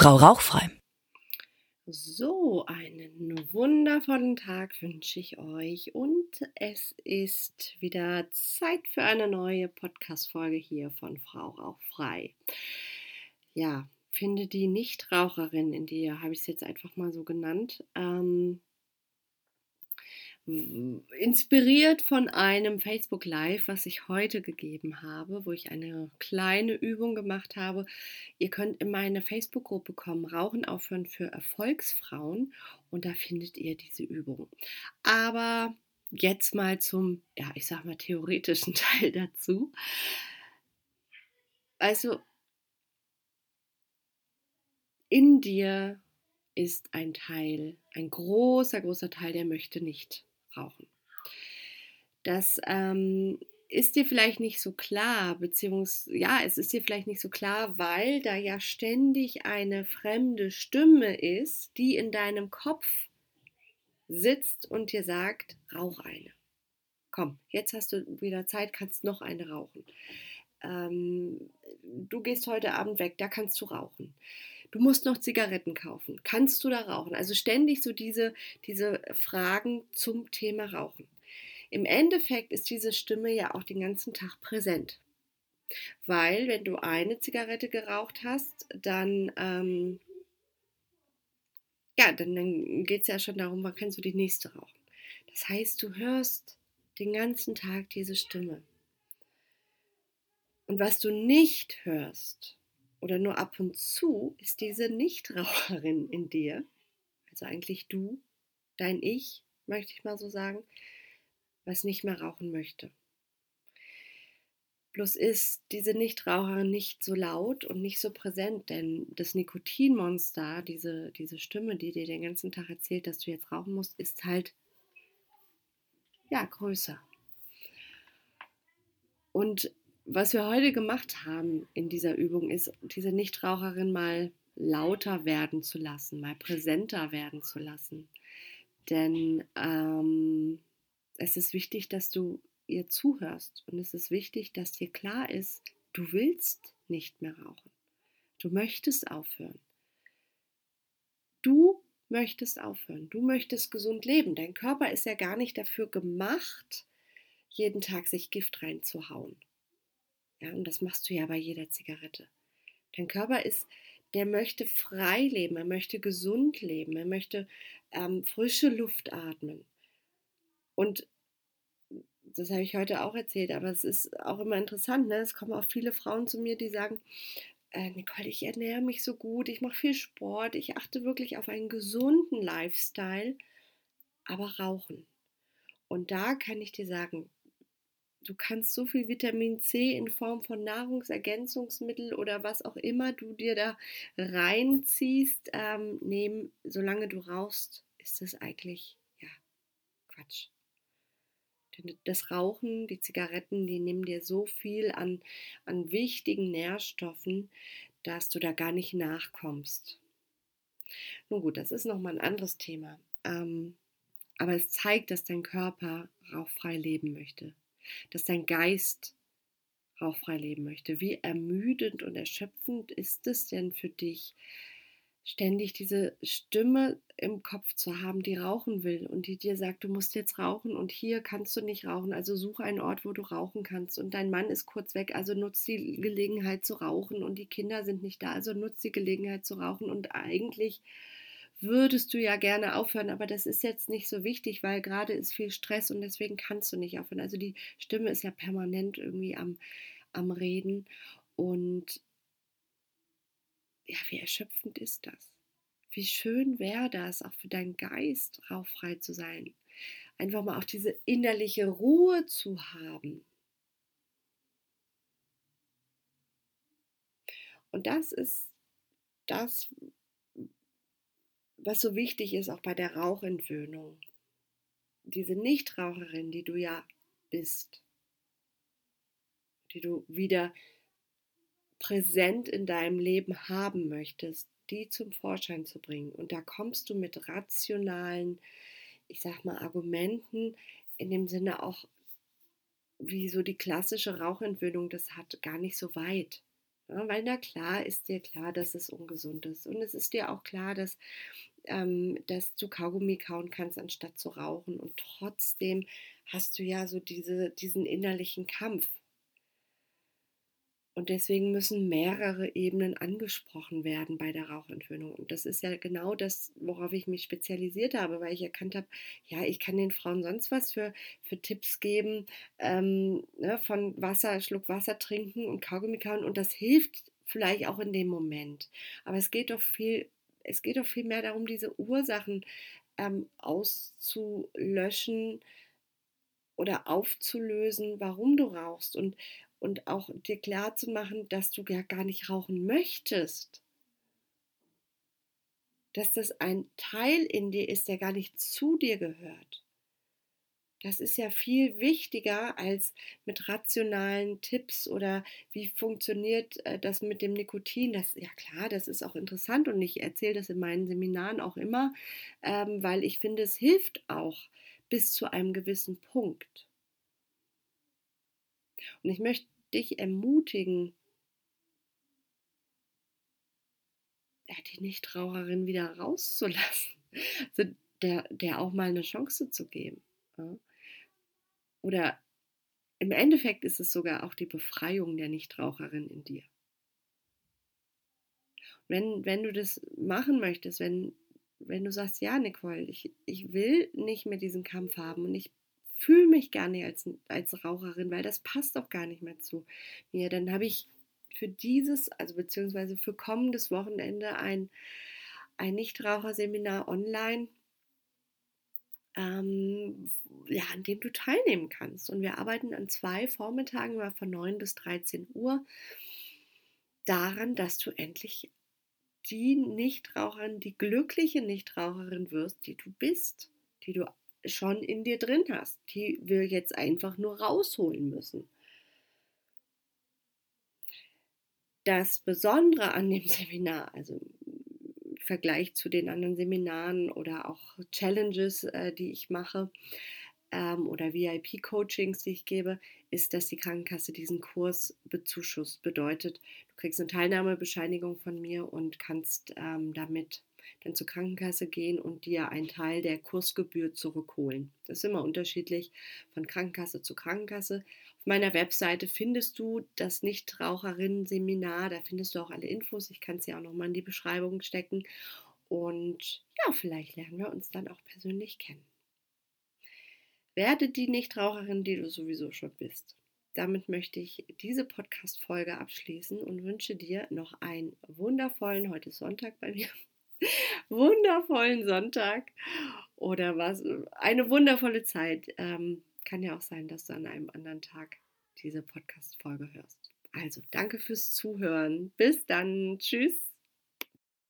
Frau Rauchfrei. So, einen wundervollen Tag wünsche ich euch und es ist wieder Zeit für eine neue Podcast-Folge hier von Frau Rauchfrei. Ja, finde die Nichtraucherin in dir, habe ich es jetzt einfach mal so genannt. Ähm, inspiriert von einem Facebook Live, was ich heute gegeben habe, wo ich eine kleine Übung gemacht habe. Ihr könnt in meine Facebook-Gruppe kommen, Rauchen aufhören für Erfolgsfrauen und da findet ihr diese Übung. Aber jetzt mal zum, ja, ich sag mal theoretischen Teil dazu. Also in dir ist ein Teil, ein großer, großer Teil, der möchte nicht rauchen. Das ähm, ist dir vielleicht nicht so klar, beziehungsweise ja, es ist dir vielleicht nicht so klar, weil da ja ständig eine fremde Stimme ist, die in deinem Kopf sitzt und dir sagt, rauch eine. Komm, jetzt hast du wieder Zeit, kannst noch eine rauchen. Ähm, du gehst heute Abend weg, da kannst du rauchen du musst noch Zigaretten kaufen. Kannst du da rauchen? Also ständig so diese, diese Fragen zum Thema Rauchen. Im Endeffekt ist diese Stimme ja auch den ganzen Tag präsent. Weil wenn du eine Zigarette geraucht hast, dann, ähm, ja, dann, dann geht es ja schon darum, wann kannst du die nächste rauchen. Das heißt, du hörst den ganzen Tag diese Stimme. Und was du nicht hörst, oder nur ab und zu ist diese Nichtraucherin in dir, also eigentlich du, dein Ich, möchte ich mal so sagen, was nicht mehr rauchen möchte. Bloß ist diese Nichtraucherin nicht so laut und nicht so präsent, denn das Nikotinmonster, diese, diese Stimme, die dir den ganzen Tag erzählt, dass du jetzt rauchen musst, ist halt ja größer. Und was wir heute gemacht haben in dieser Übung ist, diese Nichtraucherin mal lauter werden zu lassen, mal präsenter werden zu lassen. Denn ähm, es ist wichtig, dass du ihr zuhörst und es ist wichtig, dass dir klar ist, du willst nicht mehr rauchen. Du möchtest aufhören. Du möchtest aufhören. Du möchtest gesund leben. Dein Körper ist ja gar nicht dafür gemacht, jeden Tag sich Gift reinzuhauen. Ja, und das machst du ja bei jeder Zigarette. Dein Körper ist, der möchte frei leben, er möchte gesund leben, er möchte ähm, frische Luft atmen. Und das habe ich heute auch erzählt, aber es ist auch immer interessant. Ne? Es kommen auch viele Frauen zu mir, die sagen, äh, Nicole, ich ernähre mich so gut, ich mache viel Sport, ich achte wirklich auf einen gesunden Lifestyle, aber rauchen. Und da kann ich dir sagen, du kannst so viel Vitamin C in Form von Nahrungsergänzungsmittel oder was auch immer du dir da reinziehst, ähm, nehmen. Solange du rauchst, ist das eigentlich, ja, Quatsch. Denn das Rauchen, die Zigaretten, die nehmen dir so viel an, an wichtigen Nährstoffen, dass du da gar nicht nachkommst. Nun gut, das ist nochmal ein anderes Thema. Ähm, aber es zeigt, dass dein Körper rauchfrei leben möchte dass dein Geist rauchfrei leben möchte. Wie ermüdend und erschöpfend ist es denn für dich, ständig diese Stimme im Kopf zu haben, die rauchen will und die dir sagt, du musst jetzt rauchen und hier kannst du nicht rauchen, also suche einen Ort, wo du rauchen kannst und dein Mann ist kurz weg, also nutzt die Gelegenheit zu rauchen und die Kinder sind nicht da, also nutzt die Gelegenheit zu rauchen und eigentlich würdest du ja gerne aufhören, aber das ist jetzt nicht so wichtig, weil gerade ist viel Stress und deswegen kannst du nicht aufhören. Also die Stimme ist ja permanent irgendwie am, am Reden und ja, wie erschöpfend ist das? Wie schön wäre das, auch für deinen Geist rauffrei zu sein. Einfach mal auch diese innerliche Ruhe zu haben. Und das ist das, was so wichtig ist auch bei der Rauchentwöhnung. Diese Nichtraucherin, die du ja bist, die du wieder präsent in deinem Leben haben möchtest, die zum Vorschein zu bringen. Und da kommst du mit rationalen, ich sag mal, Argumenten, in dem Sinne auch, wie so die klassische Rauchentwöhnung das hat, gar nicht so weit. Ja, weil na klar ist dir klar, dass es ungesund ist. Und es ist dir auch klar, dass, ähm, dass du Kaugummi kauen kannst, anstatt zu rauchen. Und trotzdem hast du ja so diese, diesen innerlichen Kampf. Und deswegen müssen mehrere Ebenen angesprochen werden bei der Rauchentwöhnung. Und das ist ja genau das, worauf ich mich spezialisiert habe, weil ich erkannt habe, ja, ich kann den Frauen sonst was für, für Tipps geben, ähm, ne, von Wasser, Schluck Wasser trinken und Kaugummi kauen. Und das hilft vielleicht auch in dem Moment. Aber es geht doch viel, es geht doch viel mehr darum, diese Ursachen ähm, auszulöschen oder aufzulösen, warum du rauchst. Und, und auch dir klar zu machen, dass du ja gar nicht rauchen möchtest. Dass das ein Teil in dir ist, der gar nicht zu dir gehört. Das ist ja viel wichtiger als mit rationalen Tipps oder wie funktioniert äh, das mit dem Nikotin. Das ja klar, das ist auch interessant und ich erzähle das in meinen Seminaren auch immer, ähm, weil ich finde, es hilft auch bis zu einem gewissen Punkt. Und ich möchte dich ermutigen, ja, die Nichtraucherin wieder rauszulassen. Also der, der auch mal eine Chance zu geben. Ja. Oder im Endeffekt ist es sogar auch die Befreiung der Nichtraucherin in dir. Wenn, wenn du das machen möchtest, wenn, wenn du sagst, ja, Nicole, ich, ich will nicht mehr diesen Kampf haben und ich fühle mich gar nicht als, als Raucherin, weil das passt auch gar nicht mehr zu mir. Dann habe ich für dieses, also beziehungsweise für kommendes Wochenende ein, ein Nichtraucherseminar online, ähm, ja, an dem du teilnehmen kannst. Und wir arbeiten an zwei Vormittagen, mal von 9 bis 13 Uhr, daran, dass du endlich die Nichtraucherin, die glückliche Nichtraucherin wirst, die du bist, die du schon in dir drin hast, die wir jetzt einfach nur rausholen müssen. Das Besondere an dem Seminar, also Vergleich zu den anderen Seminaren oder auch Challenges, äh, die ich mache, ähm, oder VIP-Coachings, die ich gebe, ist, dass die Krankenkasse diesen Kurs bezuschusst. Bedeutet, du kriegst eine Teilnahmebescheinigung von mir und kannst ähm, damit dann zur Krankenkasse gehen und dir einen Teil der Kursgebühr zurückholen. Das ist immer unterschiedlich von Krankenkasse zu Krankenkasse. Auf meiner Webseite findest du das Nichtraucherinnen-Seminar, da findest du auch alle Infos. Ich kann es ja auch nochmal in die Beschreibung stecken. Und ja, vielleicht lernen wir uns dann auch persönlich kennen. Werde die Nichtraucherin, die du sowieso schon bist. Damit möchte ich diese Podcast-Folge abschließen und wünsche dir noch einen wundervollen, heute ist Sonntag bei mir, wundervollen Sonntag oder was, eine wundervolle Zeit. Ähm, kann ja auch sein, dass du an einem anderen Tag diese Podcast-Folge hörst. Also, danke fürs Zuhören. Bis dann. Tschüss.